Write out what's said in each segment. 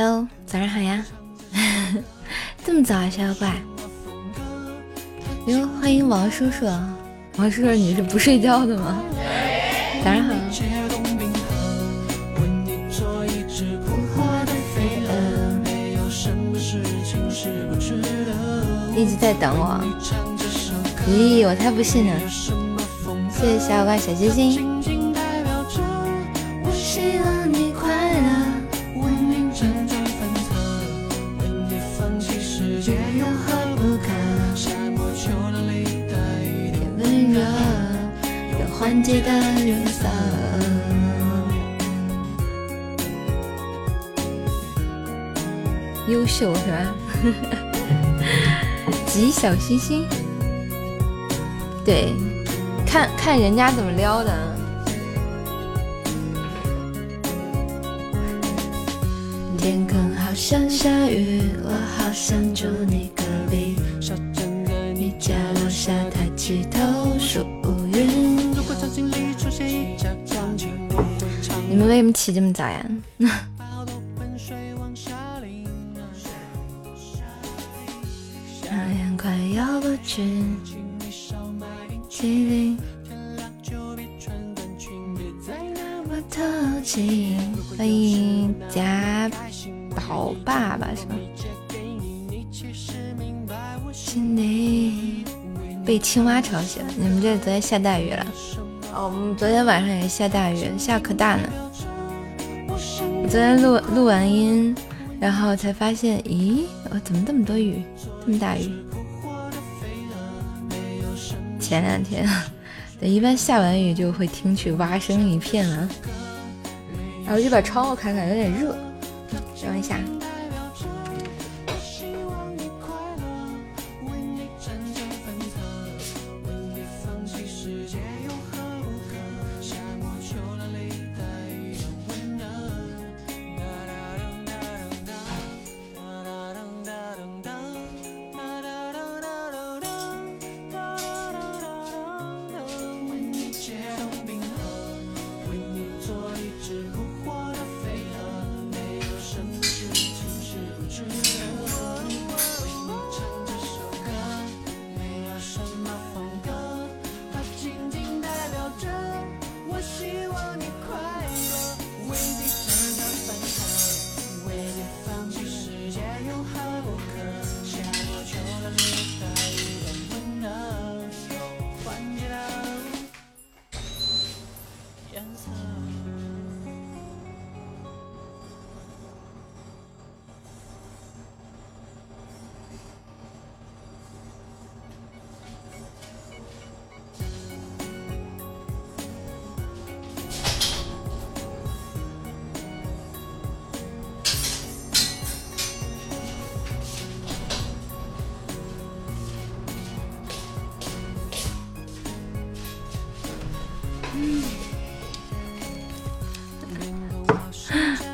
Hello，早上好呀！这么早啊，小妖怪？哟，欢迎王叔叔。王叔叔，你是不睡觉的吗？早上好。一直在等我。咦，我才不信呢！谢谢小伙伴小心心。小星星，对，看看人家怎么撩的。天空好像下雨，我好想住你隔壁，守着你家楼下抬起头数云。你们为什么起这么早呀？欢迎贾宝爸爸是吗？被青蛙吵醒，你们这昨天下大雨了？哦，我们昨天晚上也下大雨，下可大呢。昨天录录完音，然后才发现，咦，我怎么这么多雨，这么大雨？前两天，对，一般下完雨就会听取蛙声一片了。然后就把窗户开开，有点热，等一下。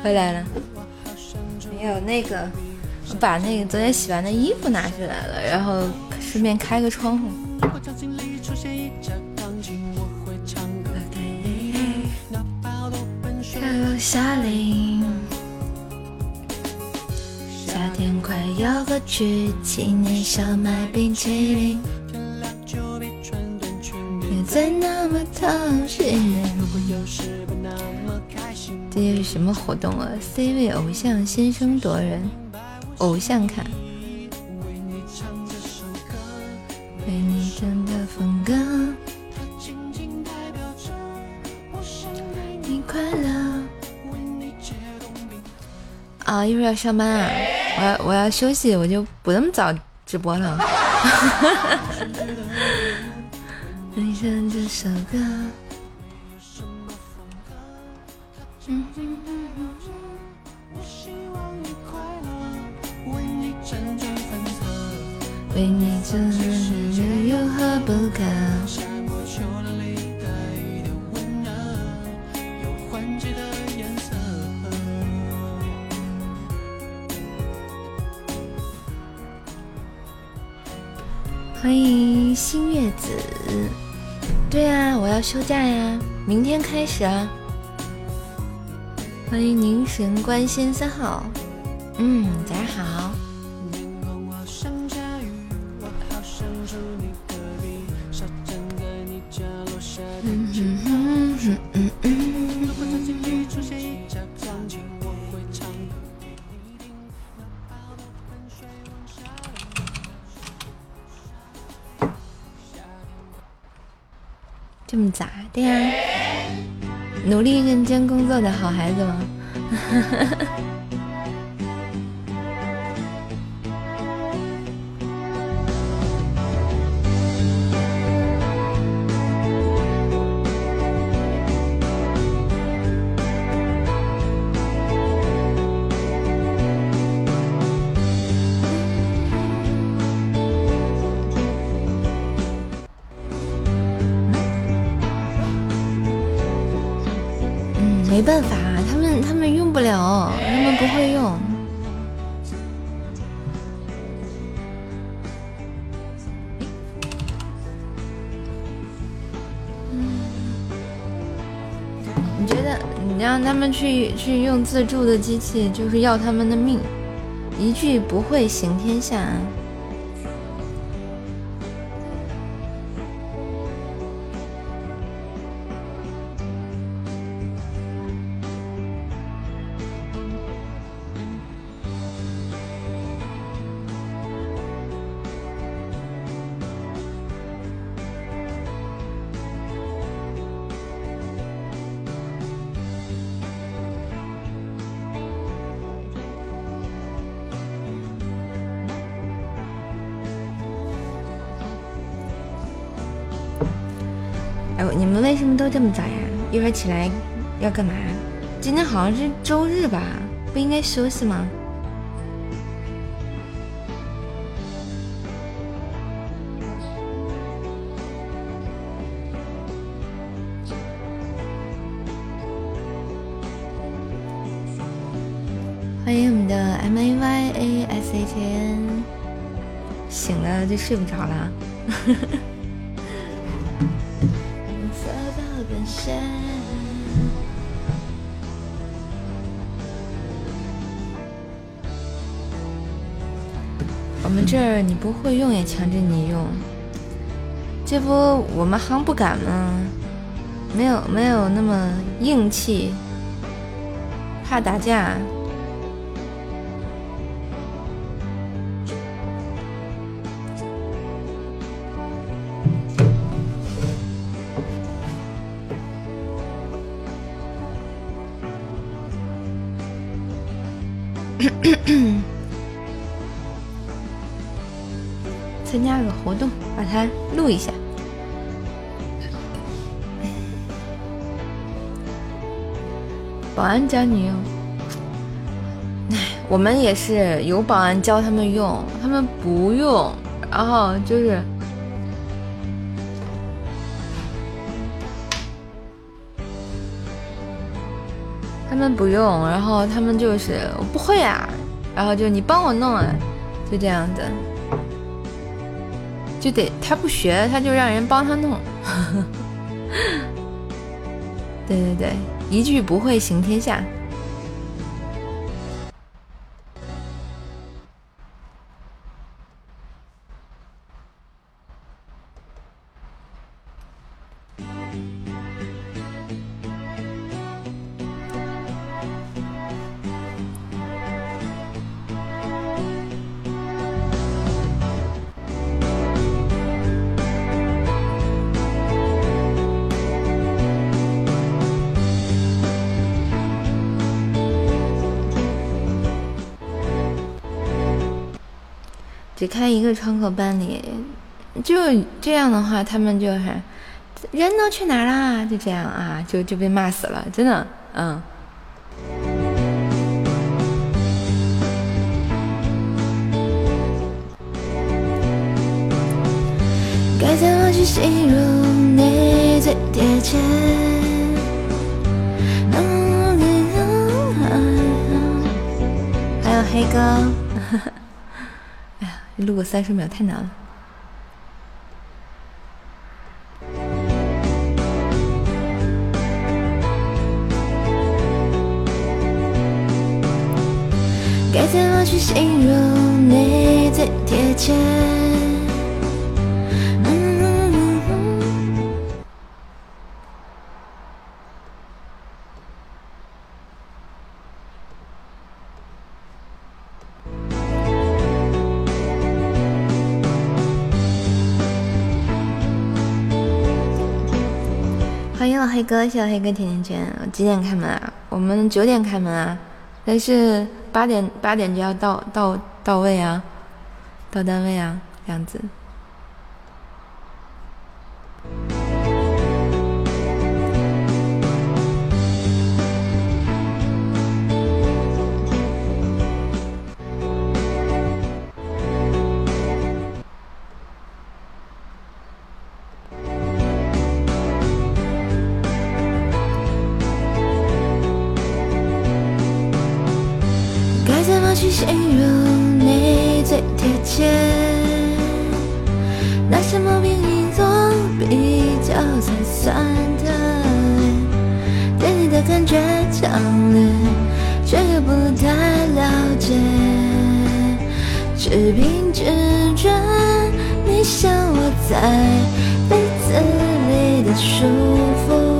回来了，没有那个，我把那个昨天洗完的衣服拿出来了，然后顺便开个窗户。夏天快要过去，请你少买冰淇淋。别再那么操心。这是什么活动啊？C 位偶像先声夺人，偶像卡。为你唱的风歌，你快乐。啊，一会儿要上班啊，我要我要休息，我就不那么早直播了。你唱这首歌。为你做的有何不可？欢迎新月子。对啊，我要休假呀，明天开始啊。欢迎凝神观仙三号，嗯，早上好。这么咋的呀？努力认真工作的好孩子吗？去用自助的机器，就是要他们的命？一句不会行天下。起来要干嘛？今天好像是周日吧？不应该休息吗？欢迎我们的 M A Y A S H N，醒了就睡不着了。这儿你不会用也强制你用，这不我们行不敢吗？没有没有那么硬气，怕打架。参加个活动，把它录一下。保安教你用，哎，我们也是有保安教他们用，他们不用，然后就是他们不用，然后他们就是我不会啊，然后就你帮我弄啊，就这样子。就得他不学，他就让人帮他弄。对对对，一句不会行天下。开一个窗口办理，就这样的话，他们就是人都去哪儿啦？就这样啊，就就被骂死了，真的，嗯。该怎么去形容你最贴切？还有黑哥。录个三十秒太难了。该怎么去形容你最贴切？黑哥，谢谢黑哥甜甜圈。几点开门啊？我们九点开门啊，但是八点八点就要到到到位啊，到单位啊，这样子。去形容你最贴切拿什么跟你作比较才算特别对你的感觉强烈却又不太了解只凭直觉你像窝在被子里的舒服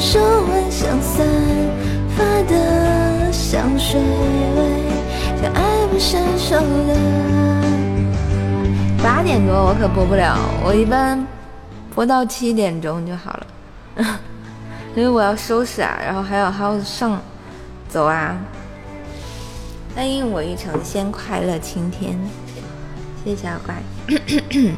手腕上散发的香水味像爱不释手的。八点多我可播不了我一般播到七点钟就好了。因为我要收拾啊然后还有还要上走啊。欢迎我欲成仙快乐青天。谢谢小乖。咳咳咳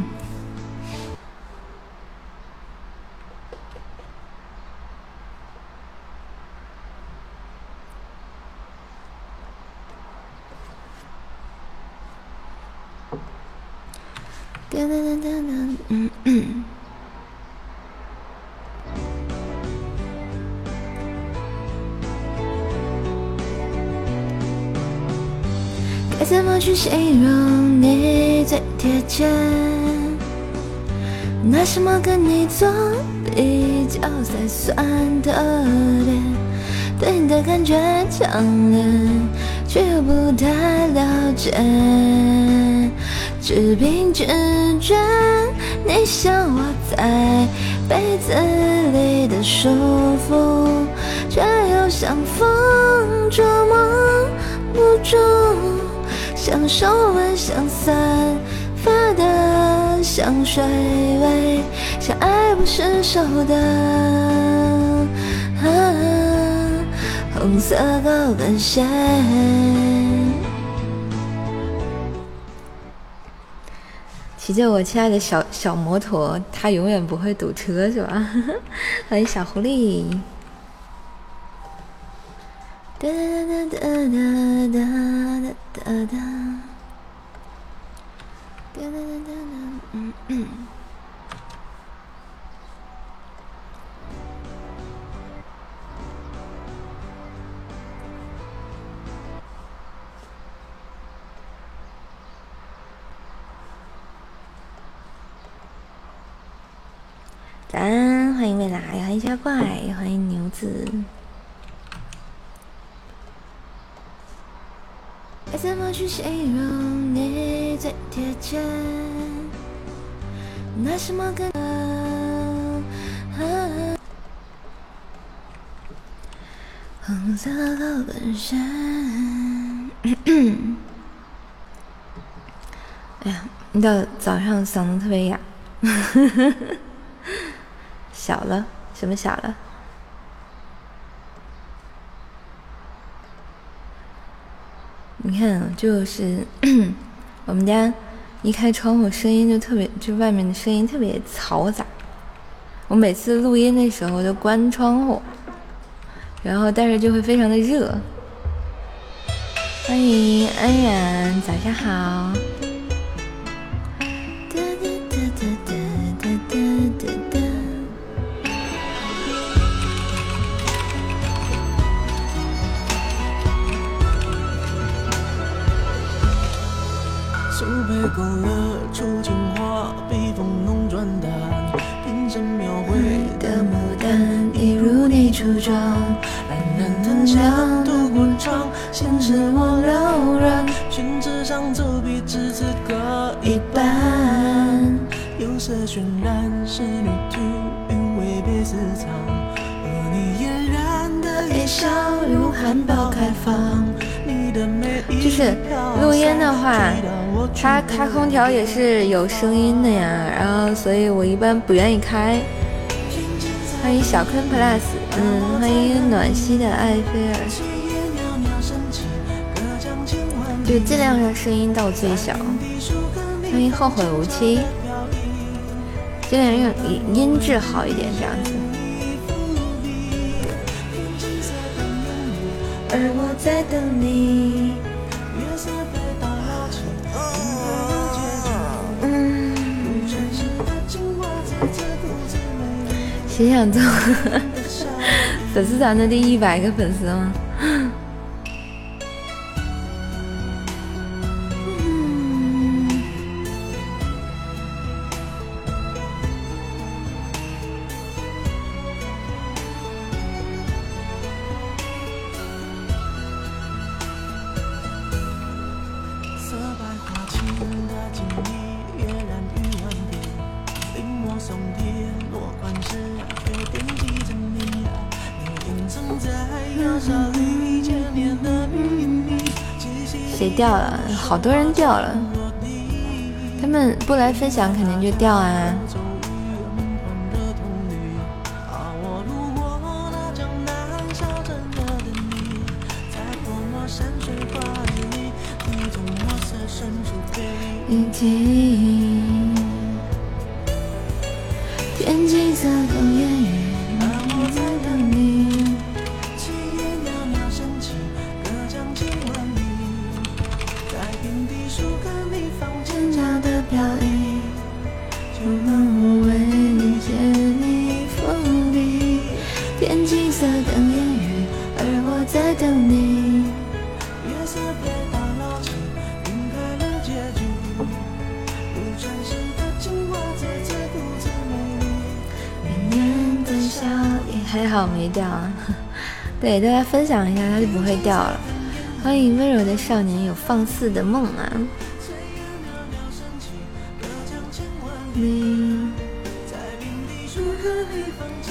什么跟你做比较才算特别？对你的感觉强烈，却又不太了解，只凭直觉，你像我在被子里的舒服，却又像风捉摸不住。像手腕像散发的香水味，像爱不释手的红色高跟鞋。骑着我亲爱的小小摩托，它永远不会堵车，是吧？欢迎小狐狸。哒哒哒哒哒哒哒哒哒，哒哒哒哒哒，嗯嗯。咱欢迎未来，欢迎小怪，欢迎牛子。该怎么去形容你最贴切？拿什么跟？红色高跟鞋。哎呀，一到早上嗓子特别哑。小了？什么小了？你看，就是 我们家一开窗户，声音就特别，就外面的声音特别嘈杂。我每次录音的时候都关窗户，然后但是就会非常的热。欢迎安然，早上好。勾勒出情话，笔锋浓转淡，平生描绘的牡丹，一如你。初衷。男人的角度过重，现实我柔软，裙子上走笔只字各一半。釉色渲染仕女图，韵味被私藏，和你嫣然的一笑如含苞开放。就是录音的话，它开空调也是有声音的呀，然后所以我一般不愿意开。欢迎小坤 plus，嗯，欢迎暖心的艾菲尔，就尽量让声音到最小。欢迎后会无期，尽量用音音质好一点，这样子。而我在等你。谁想做 粉丝团的第一百个粉丝吗？好多人掉了，他们不来分享肯定就掉啊。大家分享一下，它就不会掉了。欢迎温柔的少年有放肆的梦啊！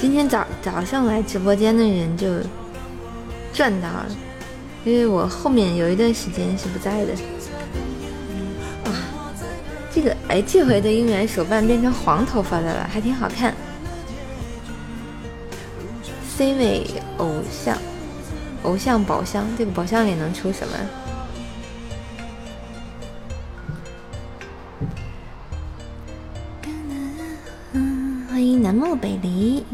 今天早早上来直播间的人就赚到了，因为我后面有一段时间是不在的。哇，这个哎，这回的应援手办变成黄头发的了，还挺好看。C 位偶像。偶像宝箱，这个宝箱里能出什么？欢迎南漠北离。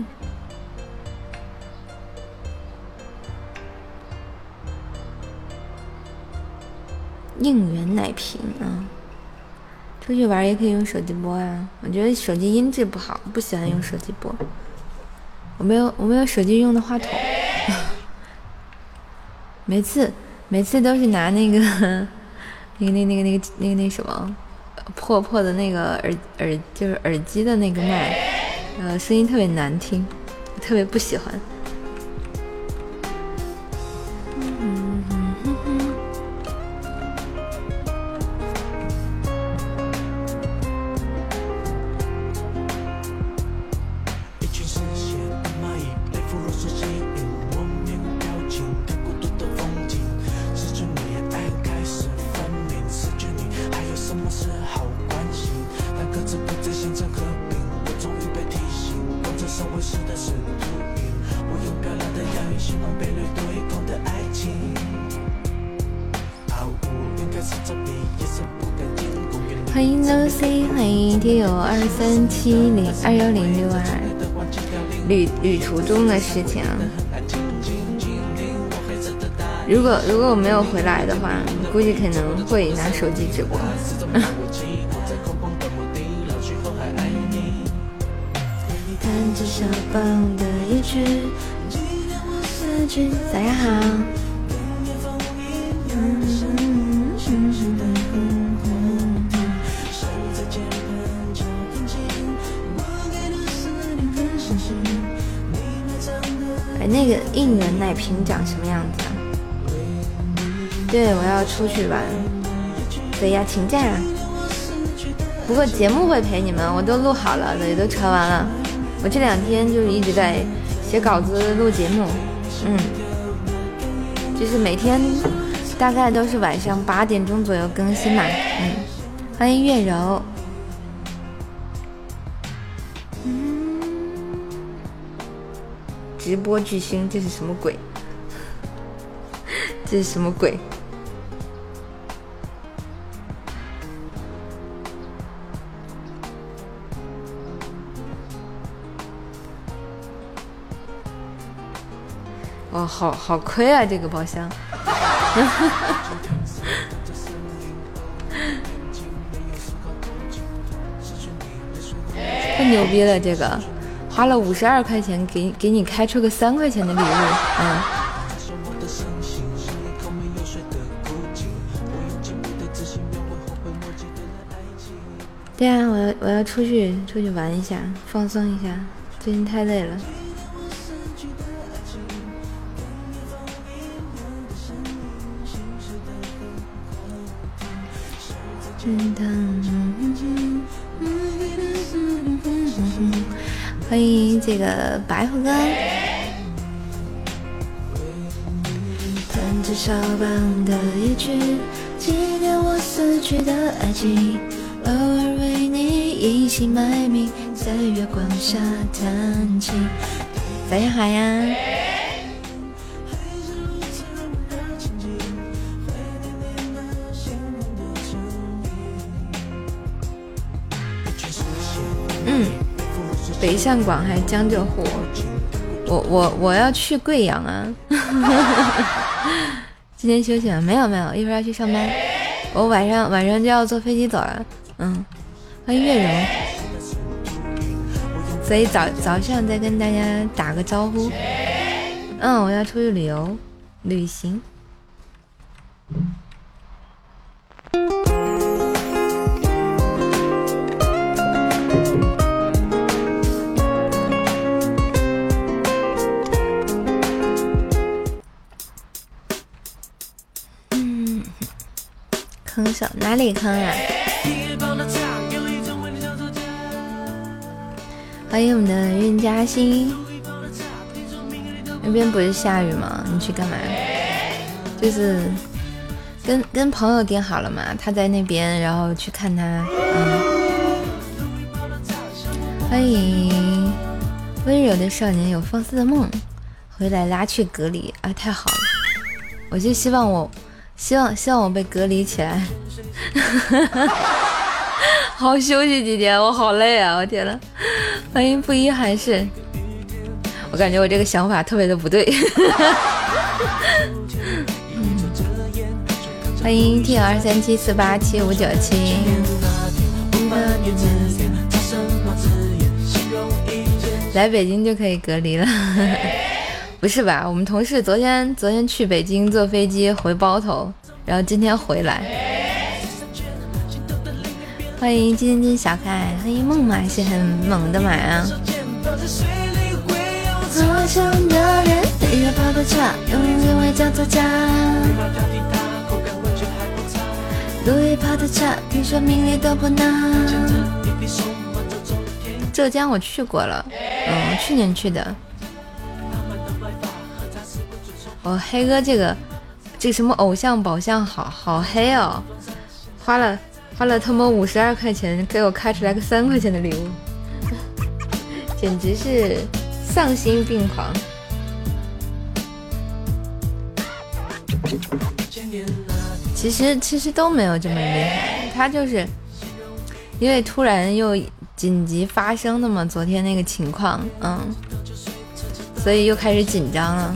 应援奶瓶啊！出去玩也可以用手机播啊。我觉得手机音质不好，不喜欢用手机播。我没有，我没有手机用的话筒。每次每次都是拿那个 那个那那个那个那个那什么破破的那个耳耳就是耳机的那个麦，呃，声音特别难听，特别不喜欢。三七零二幺零六二，旅旅途中的事情。如果如果我没有回来的话，估计可能会拿手机直播。早上好。应援奶瓶长什么样子啊？对，我要出去玩，对呀，请假。不过节目会陪你们，我都录好了，也都传完了。我这两天就是一直在写稿子、录节目，嗯，就是每天大概都是晚上八点钟左右更新嘛，嗯。欢迎月柔。直播巨星，这是什么鬼？这是什么鬼？哦，好好亏啊，这个包厢。太牛逼了，这个。花了五十二块钱给给你开出个三块钱的礼物，嗯。对啊，我要我要出去出去玩一下，放松一下，最近太累了。欢迎这个白虎哥。弹着肖邦的夜曲，纪念我死去的爱情，偶尔隐姓埋名，在月光下弹琴。早上好呀。北上广还是江浙沪？我我我要去贵阳啊！今天休息了没有？没有，一会儿要去上班。我晚上晚上就要坐飞机走了。嗯，欢迎月柔。所以早早上再跟大家打个招呼。嗯，我要出去旅游，旅行。嗯坑小哪里坑啊？欢迎我们的任嘉欣。那边不是下雨吗？你去干嘛？就是跟跟朋友定好了嘛，他在那边，然后去看他。嗯。欢迎温柔的少年有放肆的梦，回来拉去隔离啊！太好了，我就希望我。希望希望我被隔离起来，好休息几天，我好累啊！我天呐，欢迎不一还是，我感觉我这个想法特别的不对。欢迎 T 二三七四八七五九七，来北京就可以隔离了。不是吧？我们同事昨天昨天去北京坐飞机回包头，然后今天回来。欢迎金金小可爱，欢迎梦马是很猛的马啊！浙江我去过了，嗯，去年去的。哦，黑哥，这个这个什么偶像宝箱，好好黑哦！花了花了他妈五十二块钱给我开出来个三块钱的礼物，简直是丧心病狂。其实其实都没有这么厉害，他就是因为突然又紧急发生的嘛，昨天那个情况，嗯，所以又开始紧张了。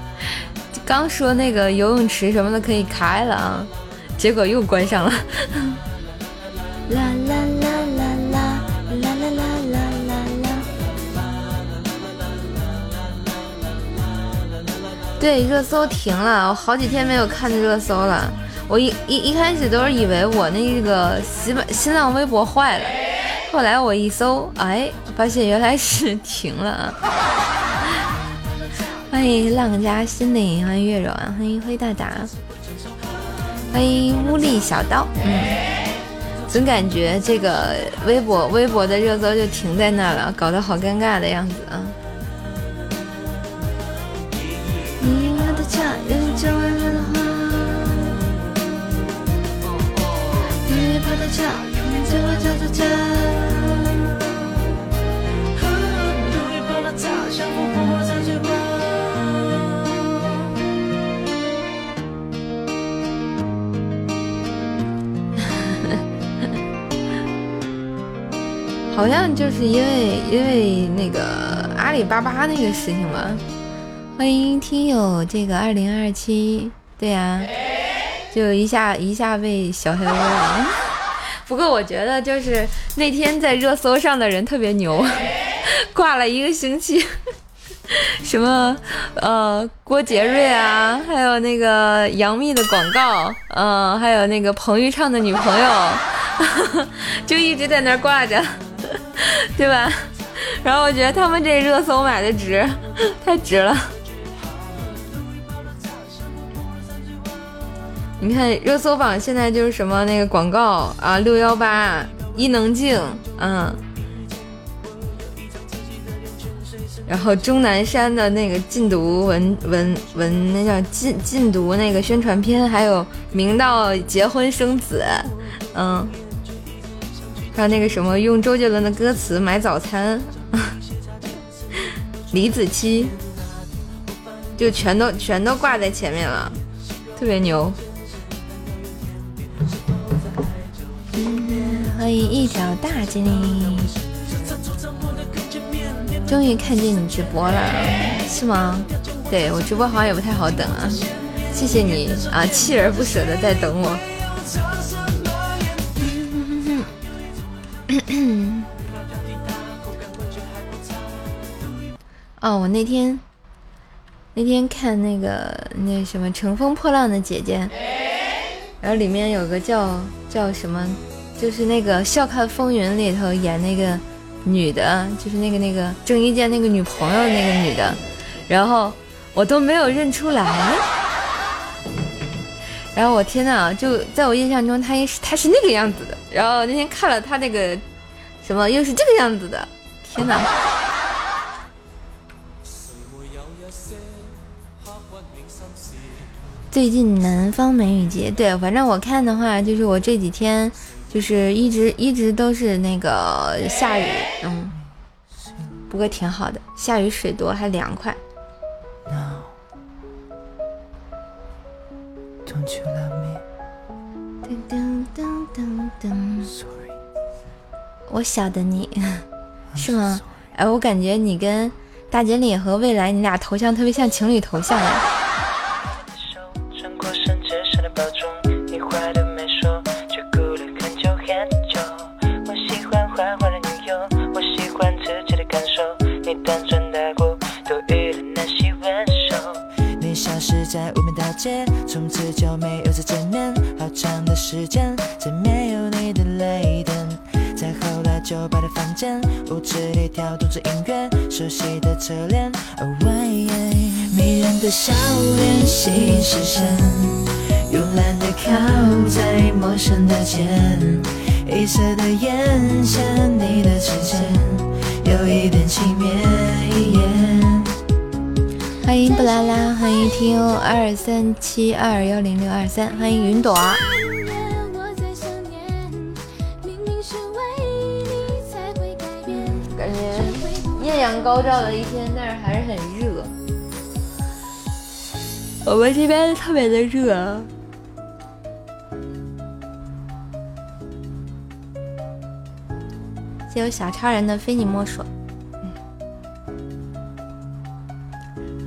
刚说那个游泳池什么的可以开了啊，结果又关上了。啦啦啦啦啦啦啦啦啦啦对，热搜停了，我好几天没有看热搜了。我一一一开始都是以为我那个新新浪微博坏了，后来我一搜，哎，发现原来是停了。欢迎浪家心灵，欢迎月柔，欢迎灰大大，欢迎乌力小刀，嗯。总感觉这个微博微博的热搜就停在那了，搞得好尴尬的样子啊！好像就是因为因为那个阿里巴巴那个事情吧。欢迎听友这个二零二七，对呀，就一下一下被小黑了。不过我觉得就是那天在热搜上的人特别牛，挂了一个星期，什么呃郭杰瑞啊，还有那个杨幂的广告，嗯，还有那个彭昱畅的女朋友，就一直在那挂着。对吧？然后我觉得他们这热搜买的值，太值了。你看热搜榜现在就是什么那个广告啊，六幺八伊能静，嗯，然后钟南山的那个禁毒文文文，那叫禁禁毒那个宣传片，还有明道结婚生子，嗯。还有那个什么，用周杰伦的歌词买早餐，李子柒，就全都全都挂在前面了，特别牛。欢迎一条大精灵，终于看见你直播了，是吗？对我直播好像也不太好等啊，谢谢你啊，锲而不舍的在等我。哦，我那天那天看那个那什么《乘风破浪的姐姐》，然后里面有个叫叫什么，就是那个《笑看风云》里头演那个女的，就是那个那个郑伊健那个女朋友那个女的，然后我都没有认出来。然后我天呐，就在我印象中，他也是他是那个样子的。然后那天看了他那个什么，又是这个样子的，天呐！最近南方梅雨节，对，反正我看的话，就是我这几天就是一直一直都是那个下雨，嗯，不过挺好的，下雨水多还凉快。噔噔噔噔噔，我晓得你。是吗？哎，我感觉你跟大锦鲤和未来，你俩头像特别像情侣头像哎。从此就没有再见面，好长的时间，再没有你的泪点。再后来酒吧的房间，舞池里跳动着音乐，熟悉的侧脸，迷人的笑脸吸引视线，慵懒的靠在陌生的肩，黑色的眼线，你的指尖有一点轻蔑。欢迎布拉拉，欢迎听二三七二幺零六二三，欢迎云朵。感觉艳阳高照的一天，但是还是很热。我们这边特别的热。谢谢小超人的非你莫属。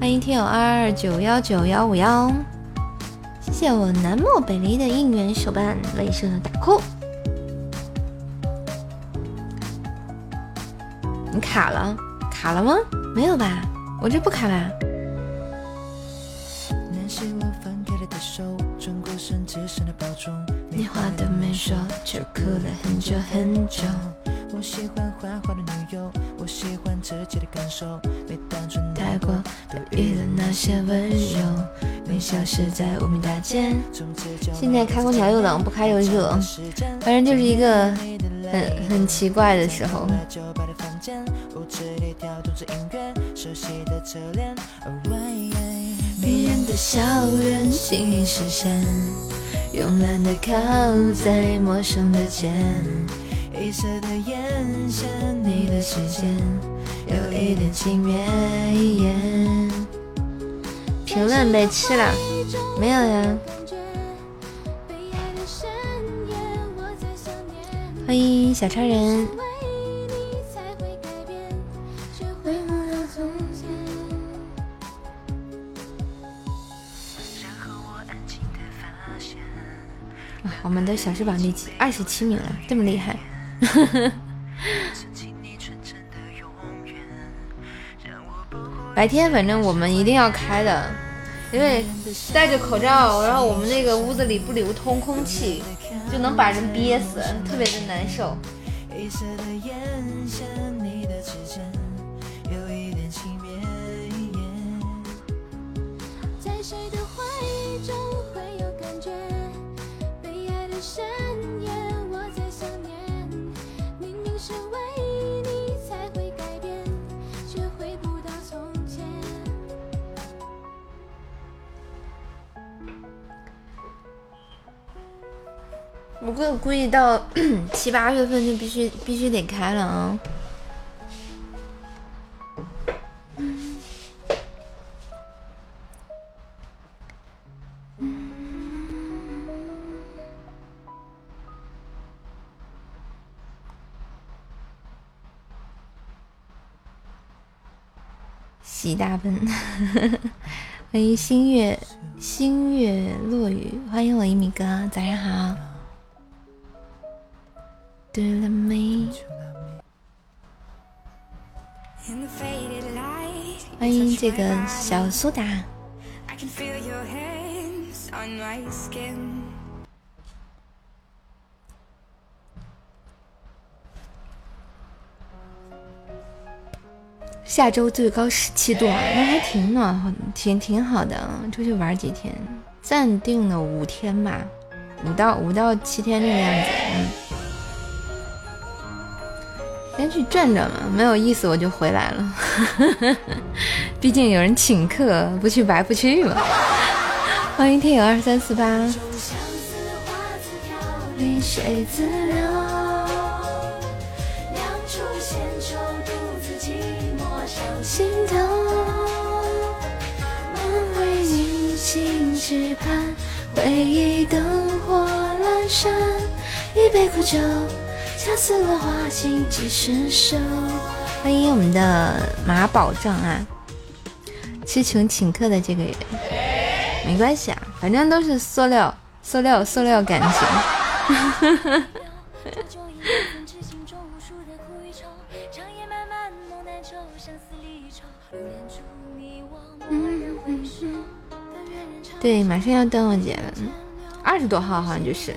欢迎听友二二九幺九幺五幺，谢谢我南漠北离的应援手办镭射的大哭。你卡了？卡了吗？没有吧？我这不卡吧？你话都没说，就哭了很久很久。我喜欢花花的女友，我喜欢自己的感受，没单纯太过多余的那些温柔。你消失在无名大街。现在开空调又冷，不开又热，反正就是一个很很奇怪的时候。迷人的笑人，心灵视线，慵懒的靠在陌生的肩。黑色的眼线，你的指尖有一点轻蔑眼。评论被吃了？没有呀。欢迎小超人。我们的小翅膀第几？二十七名了，这么厉害。白天反正我们一定要开的，因为戴着口罩，然后我们那个屋子里不流通空气，就能把人憋死，特别的难受。谁的怀中会有感觉？被爱的深夜不过估计到 七八月份就必须必须得开了啊！喜大奔，欢迎星月星月落雨，欢迎我一米哥，早上好。欢迎这个小苏打。下周最高十七度，那还挺暖和，挺挺好的。出去玩几天，暂定了五天吧，五到五到七天这个样子。嗯。去转转嘛，没有意思我就回来了。毕竟有人请客，不去白不去嘛。欢迎听友二三四八。回忆灯火阑珊，一杯苦酒。恰似落花尽几时收。欢迎我们的马宝藏啊！痴情请客的这个人，没关系啊，反正都是塑料、塑料、塑料感情。对，马上要端午节了，二十多号好像就是。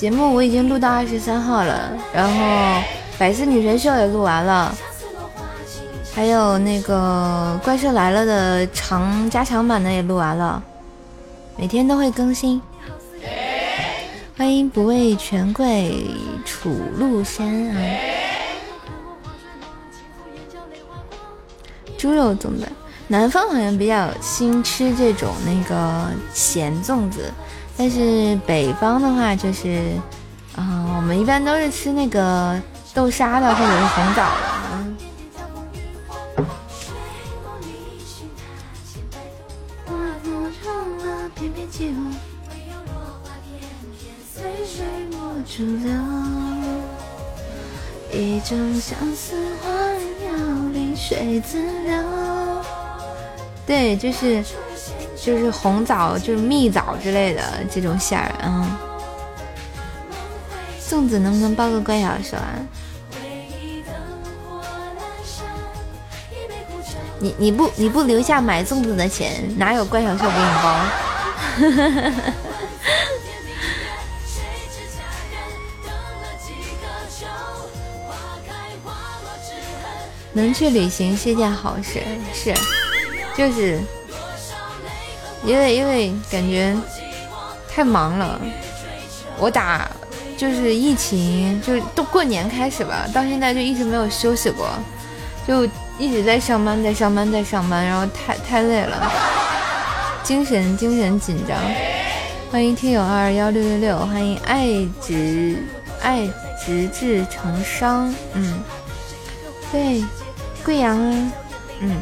节目我已经录到二十三号了，然后百思女神秀也录完了，还有那个怪兽来了的长加强版的也录完了，每天都会更新。欢迎不畏权贵楚路山啊！猪肉粽子，南方好像比较兴吃这种那个咸粽子，但是北方的话就是，啊，我们一般都是吃那个豆沙的或者是红枣的。主流，一种相思花鸟临水自流。对，就是就是红枣，就是蜜枣之类的这种馅儿，嗯。粽子能不能包个怪小兽啊？你你不你不留下买粽子的钱，哪有怪小兽给你包？能去旅行是件好事，是，就是，因为因为感觉太忙了，我打就是疫情，就是都过年开始吧，到现在就一直没有休息过，就一直在上班，在上班，在上班，然后太太累了，精神精神紧张。欢迎听友二幺六六六，欢迎爱直爱直至成伤，嗯，对。贵阳啊，嗯，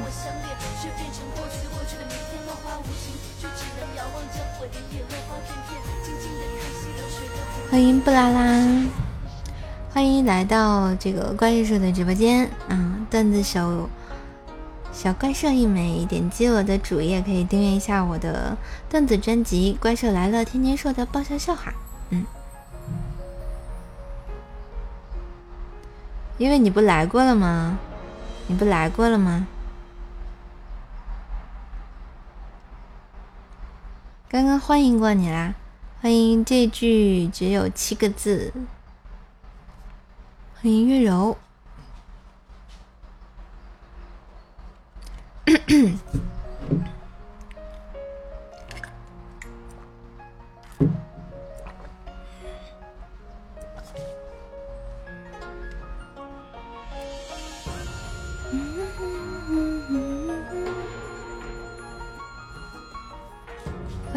欢迎布拉拉，欢迎来到这个怪兽的直播间，嗯，段子手小怪兽一枚，点击我的主页可以订阅一下我的段子专辑《怪兽来了》，天天说的爆笑笑话，嗯，因为你不来过了吗？你不来过了吗？刚刚欢迎过你啦！欢迎这句只有七个字。欢迎月柔。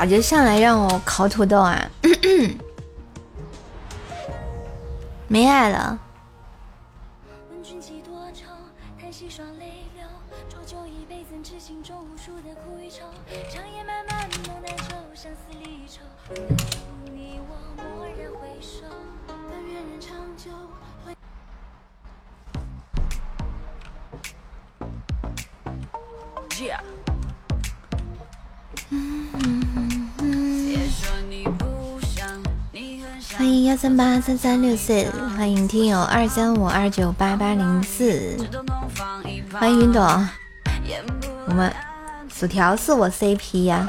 咋就上来让我烤土豆啊？没爱了。三三六四，欢迎听友二三五二九八八零四，欢迎云朵，我们薯条是我 CP 呀，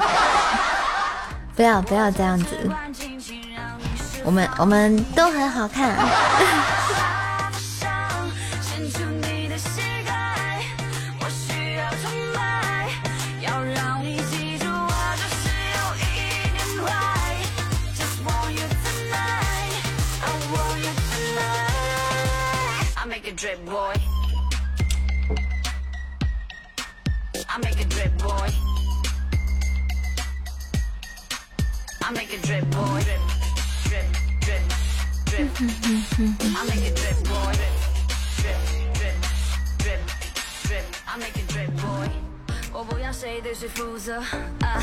不要不要这样子，我们我们都很好看。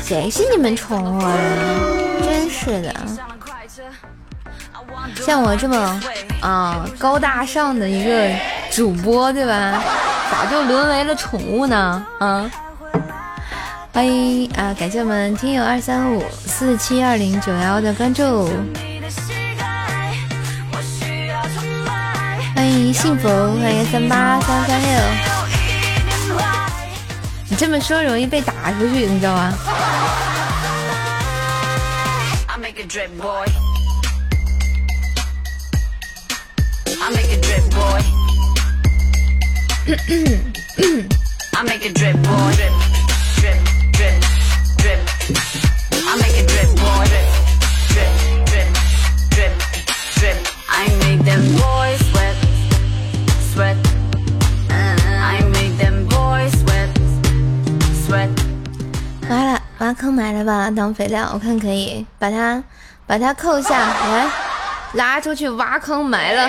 谁是你们宠物啊？真是的。像我这么啊高大上的一个主播，对吧？咋就沦为了宠物呢？啊！欢迎啊！感谢我们听友二三五四七二零九幺的关注。幸福，欢迎三八三三六。你这么说容易被打出去，你知道吗？挖坑埋了吧，当肥料，我看可以把它把它扣下来，拉出去挖坑埋了，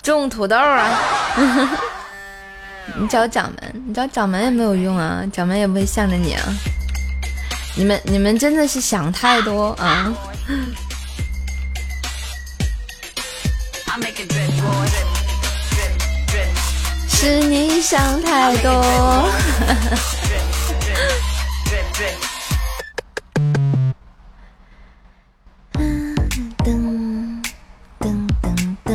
种土豆啊！你找掌门，你找掌门也没有用啊，掌门也不会向着你啊！你们你们真的是想太多啊！是你想太多。噔噔噔噔。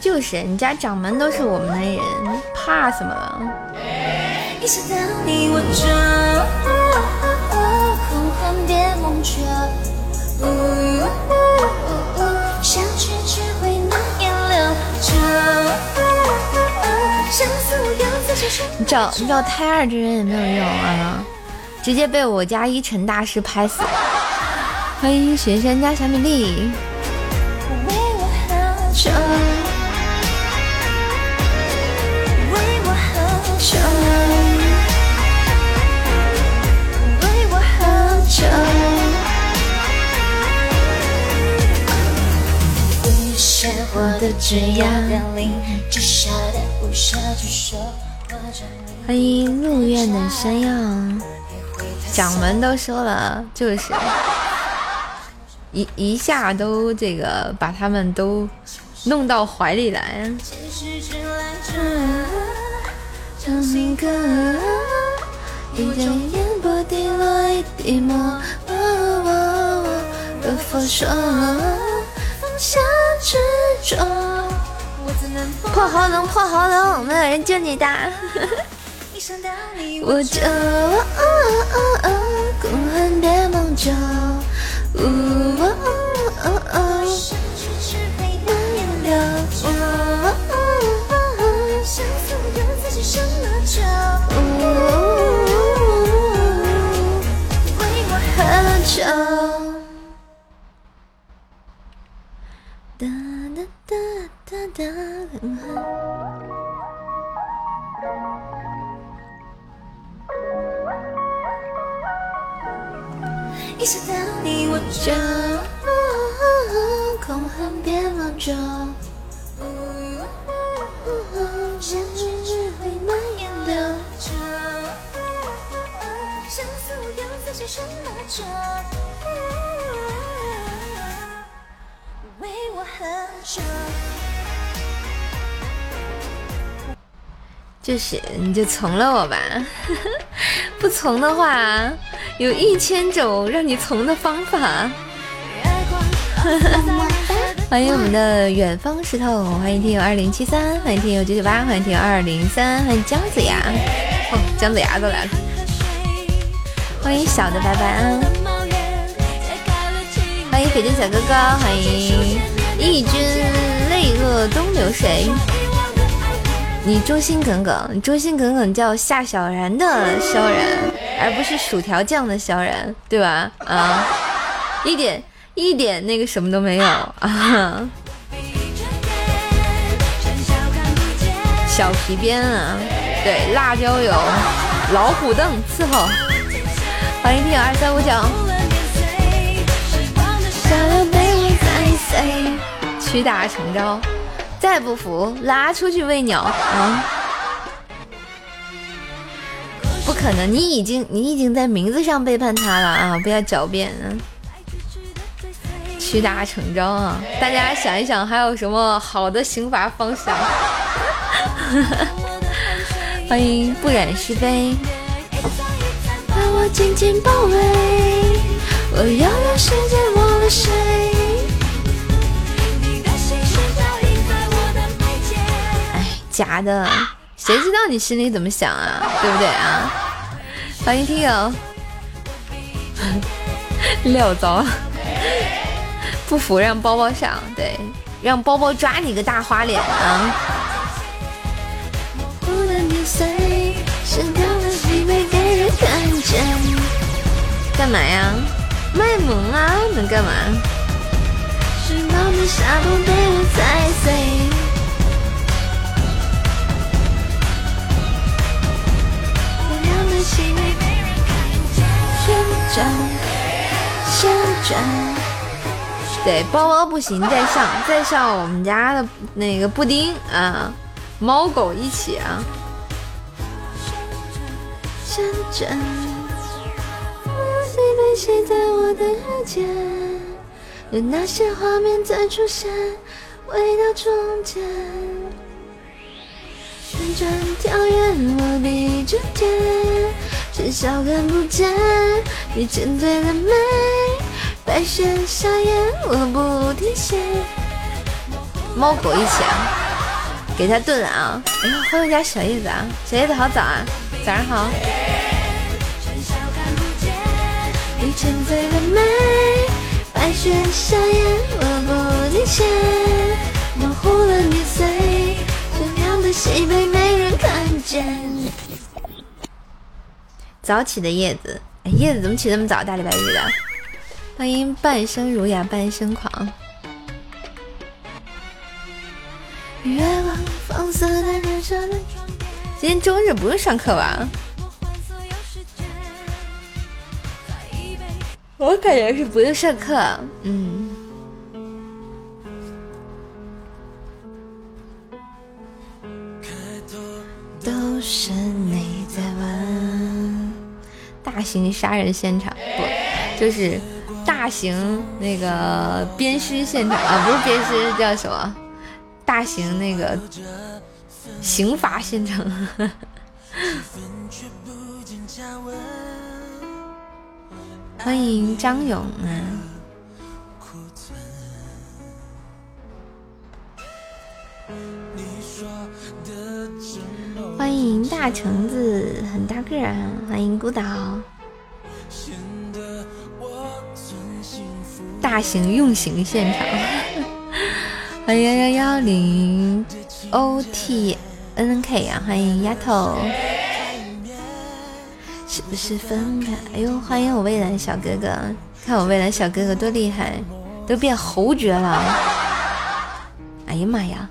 就是，你家掌门都是我们的人，怕什么了？你找你找胎二这人也没有用啊，直接被我家一尘大师拍死。欢迎雪山家小米粒。欢迎陆苑的山药，掌门都说了，就是一一下都这个把他们都弄到怀里来。破喉咙，破喉咙，没有人救你的。一想到你我就空恨别梦中，相聚只会蔓延流长，相思又在谁身而终。就是，你就从了我吧，不从的话，有一千种让你从的方法。欢迎我们的远方石头，欢迎听友二零七三，欢迎听友九九八，欢迎听友二零三，欢迎姜子牙，哦，姜子牙都来了，欢迎小的拜拜啊，欢迎北京小哥哥，欢迎。义君泪落东流水，你忠心耿耿，你忠心耿耿叫夏小然的萧然，而不是薯条酱的萧然，对吧？啊，一点一点那个什么都没有啊，小皮鞭啊，对，辣椒油，老虎凳伺候，欢迎听友二三五九。屈打成招，再不服拉出去喂鸟啊！不可能？你已经你已经在名字上背叛他了啊！不要狡辩啊！屈打成招啊！大家想一想，还有什么好的刑罚方式？欢迎不染是非。把我紧紧包围，我要让世界忘了谁。假的，谁知道你心里怎么想啊？对不对啊？欢迎听友，六糟，不服让包包上，对，让包包抓你个大花脸啊！干嘛呀？卖萌啊？能干嘛？对，包包不行，再上，再上我们家的那个布丁啊，猫狗一起啊。被写在我的日记，有那些画面在出现，回到中间。转跳跃，我闭着眼，至少看不见你沉醉的美。白雪夏夜，我不停歇。猫狗一起啊，给他炖啊！哎呀，欢迎家小叶子啊，小叶子好早啊，早上好。你沉醉的美，白雪夏夜，我不停歇，模糊了年岁，没人看见。早起的叶子，哎，叶子怎么起那么早？大礼拜日的，欢迎半生儒雅半生狂。月光放肆的燃烧了今天周日不用上课吧？我感觉是不用上课，嗯。是你在问。大型杀人现场不，就是大型那个鞭尸现场啊，不是鞭尸，叫什么？大型那个刑罚现场。欢迎张勇啊！迎大橙子，很大个啊！欢迎孤岛，大型用刑现场。欢迎幺幺幺零 O T N K 啊！欢迎丫头。是不是分开？哎呦，欢迎我未来小哥哥！看我未来小哥哥多厉害，都变侯爵了！哎呀妈呀！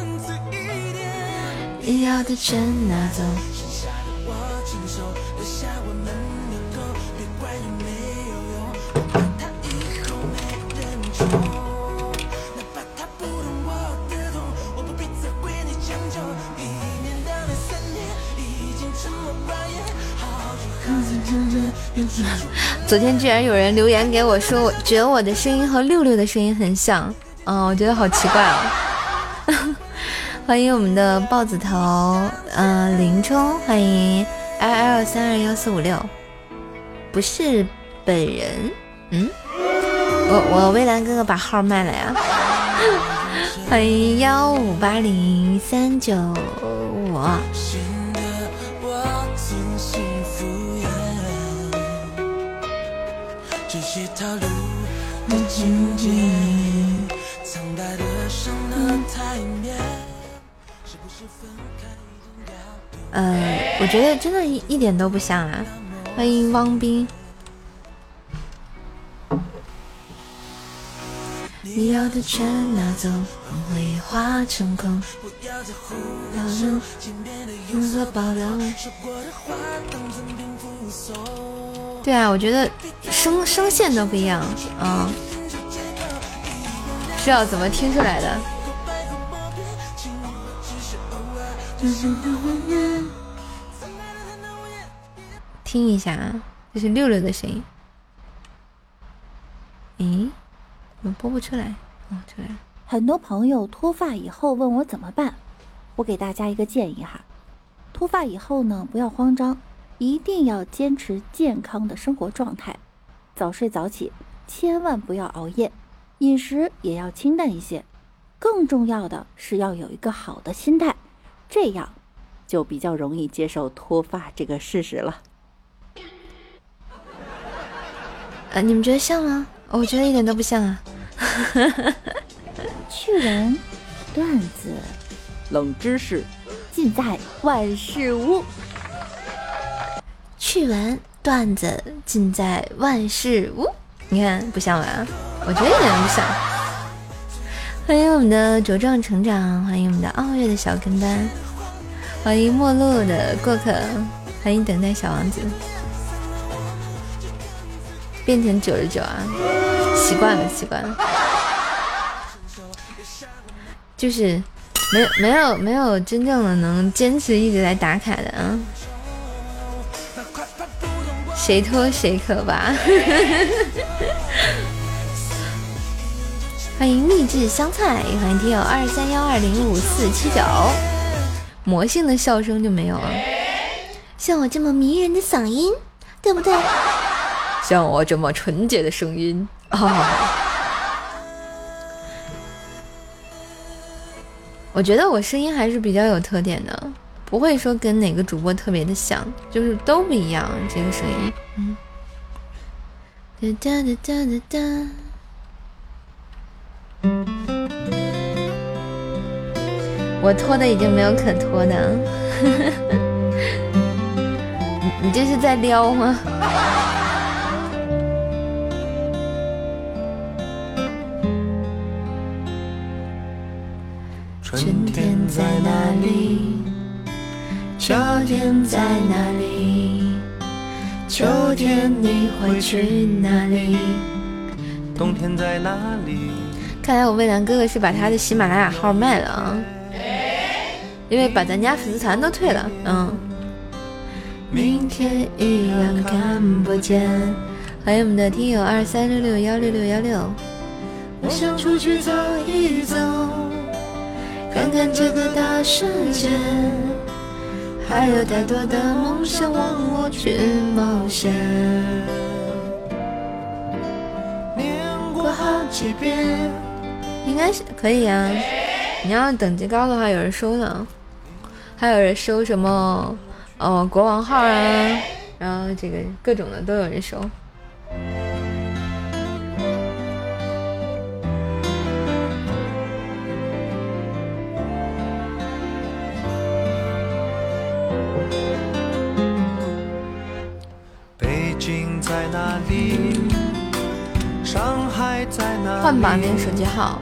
你要的全拿走。昨天居然有人留言给我说，我觉得我的声音和六六的声音很像，嗯，我觉得好奇怪哦。欢迎我们的豹子头，嗯，林冲，欢迎 L L 三二幺四五六，不是本人，嗯，我我蔚蓝哥哥把号卖了呀。欢迎幺五八零三九五。呃，我觉得真的一一点都不像啊！欢迎汪斌。你要的全拿走，回忆化成空。对啊，我觉得声声线都不一样，嗯，是要怎么听出来的？听一下啊，这是六六的声音。咦？怎么播不出来？哦，出来了。很多朋友脱发以后问我怎么办，我给大家一个建议哈，脱发以后呢，不要慌张，一定要坚持健康的生活状态，早睡早起，千万不要熬夜，饮食也要清淡一些，更重要的是要有一个好的心态，这样就比较容易接受脱发这个事实了。呃，你们觉得像吗？我觉得一点都不像啊。趣闻、段子、冷知识，尽在万事屋。趣闻、段子，尽在万事屋。你看不像吧？我觉得一点都不像。欢迎我们的茁壮成长，欢迎我们的傲月的小跟班，欢迎陌路的过客，欢迎等待小王子。变成九十九啊，习惯了，习惯了。就是没有没有没有真正的能坚持一直来打卡的啊，谁拖谁可吧。欢迎秘制香菜，欢迎听友二三幺二零五四七九。魔性的笑声就没有了，像我这么迷人的嗓音，对不对？像我这么纯洁的声音啊。我觉得我声音还是比较有特点的，不会说跟哪个主播特别的像，就是都不一样这个声音。嗯。哒哒哒哒哒。我拖的已经没有可拖的。你你这是在撩吗？春天在哪里？夏天在哪里？秋天你会去哪里？冬天在哪里？看来我蔚蓝哥哥是把他的喜马拉雅号卖了啊，因为把咱家粉丝团都退了。嗯。明天依然看不见。欢迎我们的听友二三六六幺六六幺六。我想出去走一走。看看这个大世界，还有太多的梦想忘我去冒险。念过好几遍，应该是可以啊。你要等级高的话，有人收呢，还有人收什么哦国王号啊，然后这个各种的都有人收。换绑定手机号，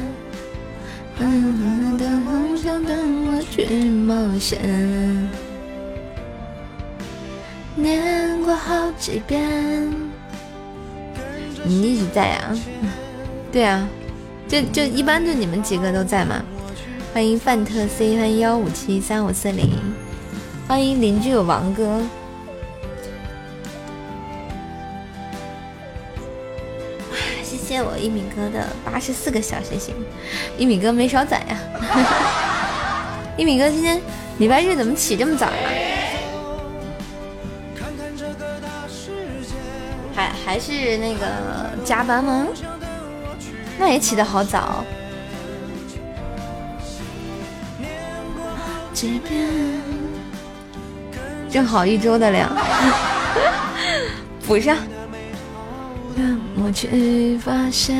去冒险。念过好几遍。你一直在啊？对啊，就就一般就你们几个都在嘛。欢迎范特 C，欢迎幺五七三五四零，欢迎邻居有王哥。谢我一米哥的八十四个小星星，一米哥没少攒呀！一米哥今天礼拜日怎么起这么早呀？还还是那个加班吗？那也起得好早。正好一周的量，补上。让我去发现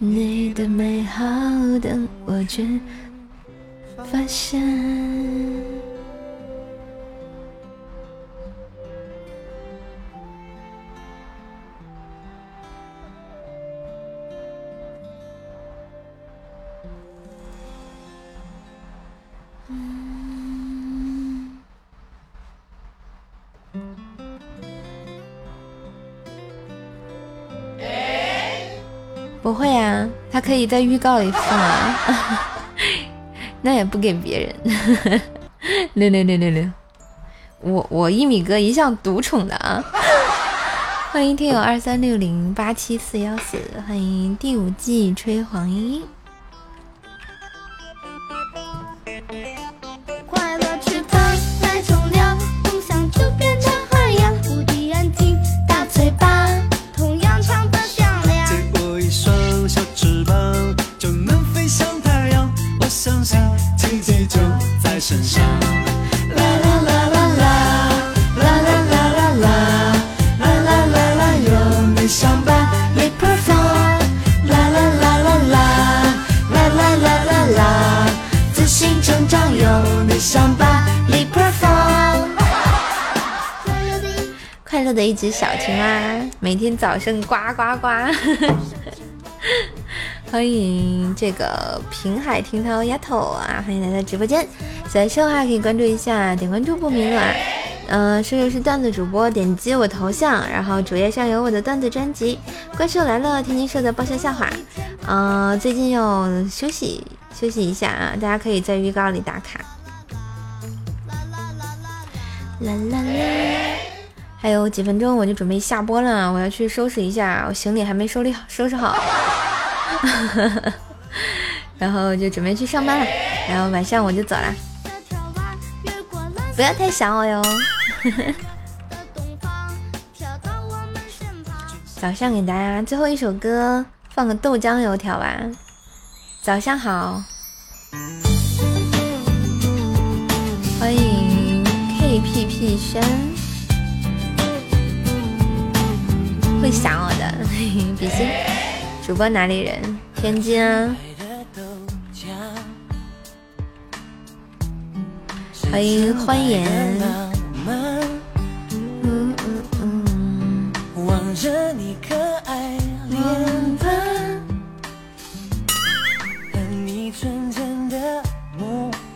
你的美好，等我去发现。不会啊，他可以在预告里放，那也不给别人。六六六六六，我我一米哥一向独宠的啊！欢迎听友二三六零八七四幺四，欢迎第五季吹黄莺。只小青蛙，每天早上呱呱呱。欢迎这个平海听涛丫头啊，欢迎来到直播间。喜欢秀的话可以关注一下，点关注不迷路啊。嗯，射手是段子主播，点击我头像，然后主页上有我的段子专辑。怪兽来了，天津社的爆笑笑话。嗯，最近要休息休息一下啊，大家可以在预告里打卡。啦啦啦。还有几分钟我就准备下播了，我要去收拾一下，我行李还没收理好，收拾好，然后就准备去上班了，然后晚上我就走了，不要太想我哟。早上给大家最后一首歌，放个豆浆油条吧。早上好，欢迎 KPP 轩。会想我的，比心主播哪里人？天津啊！欢迎欢颜。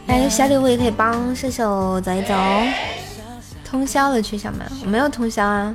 哎，小礼物也可以帮射手走一走。通宵了去上班，我没有通宵啊。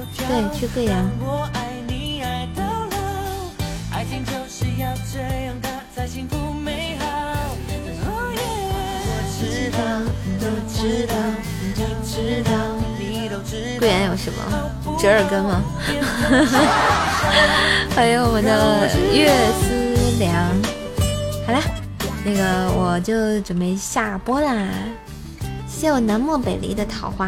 去贵阳。贵阳有什么折耳根吗？欢迎我们的月思良。好啦，那个我就准备下播啦。谢谢我南漠北离的桃花。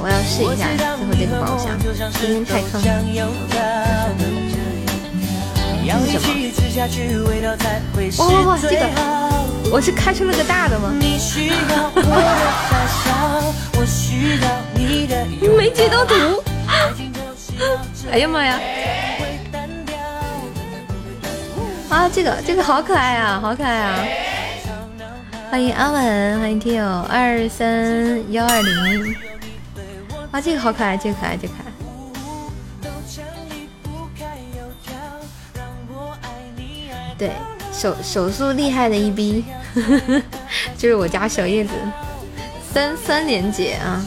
我要试一下最后这个宝箱，今天太坑。这是什么？哇哇哇！这个我是开出了个大的吗？没截到图。哎呀妈呀！啊，这个这个好可爱啊，好可爱啊！欢迎阿文，欢迎听友二三幺二零。啊，这个好可爱，这个可爱，这个可爱。对，手手速厉害的一逼，就是我家小叶子，三三连姐啊！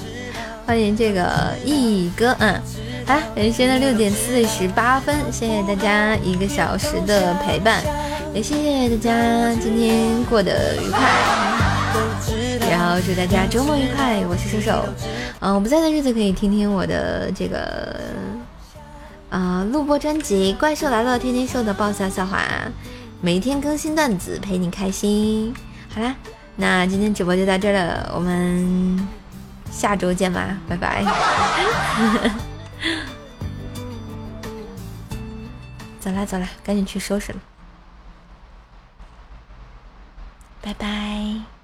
欢迎这个一哥，嗯。好，现在六点四十八分，谢谢大家一个小时的陪伴，也谢谢大家今天过得愉快，然后祝大家周末愉快。我是瘦瘦，嗯，我不在的日子可以听听我的这个啊录播专辑《怪兽来了》，天天秀的爆笑笑话，每天更新段子陪你开心。好啦，那今天直播就到这了，我们下周见吧，拜拜。走啦走啦，赶紧去收拾了，拜拜。